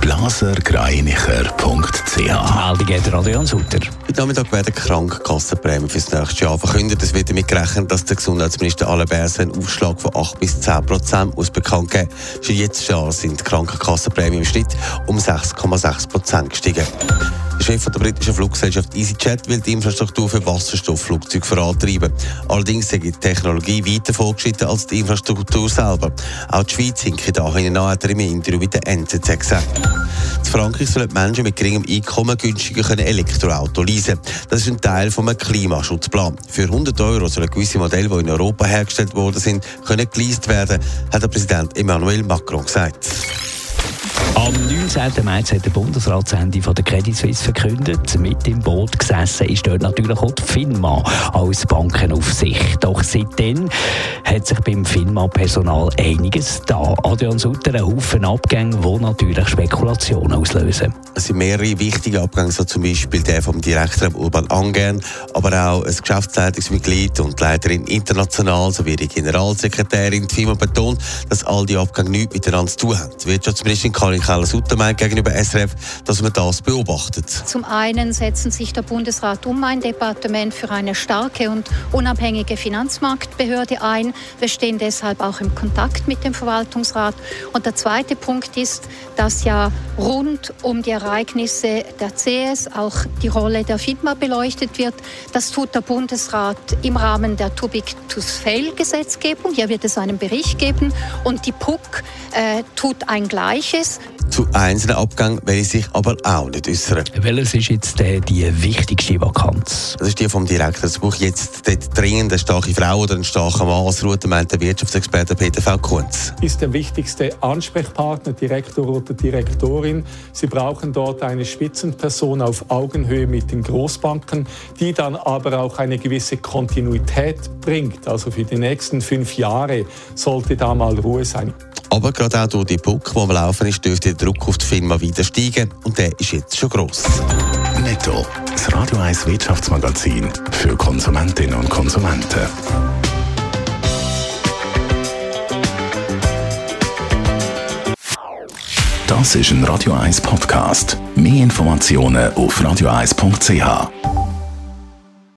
blasergreinicher.ch Meldung hat Adrian Sutter. Heute Nachmittag werden Krankenkassenprämien für das nächste Jahr verkündet. Es wird damit gerechnet, dass der Gesundheitsminister Alain Berset einen Aufschlag von 8 bis 10 Prozent muss bekannt geben. Schon jetzt Jahr sind die Krankenkassenprämien im Schnitt um 6,6 Prozent gestiegen. Chef der britischen Fluggesellschaft EasyJet will die Infrastruktur für Wasserstoffflugzeuge vorantreiben. Allerdings sei die Technologie weiter fortgeschritten als die Infrastruktur selber. Auch die Schweiz hinke da hinein, hat er im Interview mit der NZZ gesagt. In Frankreich sollen Menschen mit geringem Einkommen günstiger Elektroauto leasen. Das ist ein Teil von einem Klimaschutzplan. Für 100 Euro sollen gewisse Modelle, die in Europa hergestellt worden sind, geleast werden, hat der Präsident Emmanuel Macron gesagt. Am 19. März hat der Bundesrat das Ende der Credit Suisse verkündet. Mit im Boot gesessen ist dort natürlich auch die FINMA als Bankenaufsicht. Doch seitdem hat sich beim FINMA-Personal einiges da. Adrian Sutter, ein Haufen Abgänge, die natürlich Spekulationen auslösen. Es sind mehrere wichtige Abgänge, so zum Beispiel der vom Direktor Urban Angern, aber auch ein Geschäftsleitungsmitglied und Leiterin international sowie die Generalsekretärin. Die FINMA betont, dass all die Abgänge nichts miteinander zu tun haben. Wirtschaftsministerin Karin Keller-Sutter meint gegenüber SRF, dass man das beobachtet. Zum einen setzen sich der Bundesrat um ein Departement für eine starke und unabhängige Finanzmarktbehörde ein. Wir stehen deshalb auch im Kontakt mit dem Verwaltungsrat. Und der zweite Punkt ist, dass ja rund um die Ereignisse der CS auch die Rolle der FIDMA beleuchtet wird. Das tut der Bundesrat im Rahmen der Too Big to Fail Gesetzgebung. Hier wird es einen Bericht geben und die PUC äh, tut ein Gleiches. Zu einzelnen Abgängen will ich sich aber auch nicht äußern. Welches ist jetzt äh, die wichtigste Vakanz? Das ist die vom Direktor. Es braucht jetzt dort dringend eine starke Frau oder einen starken Mann. Was ruht, meint der Wirtschaftsexperte Peter V. Kunz. Ist der wichtigste Ansprechpartner, Direktor oder Direktorin. Sie brauchen dort eine Spitzenperson auf Augenhöhe mit den Großbanken, die dann aber auch eine gewisse Kontinuität bringt. Also für die nächsten fünf Jahre sollte da mal Ruhe sein. Aber gerade auch durch die Puck, die am Laufen ist, dürfte der Druck auf die Firma wieder steigen. Und der ist jetzt schon gross. Netto, das Radio 1 Wirtschaftsmagazin für Konsumentinnen und Konsumenten. Das ist ein Radio 1 Podcast. Mehr Informationen auf radio1.ch.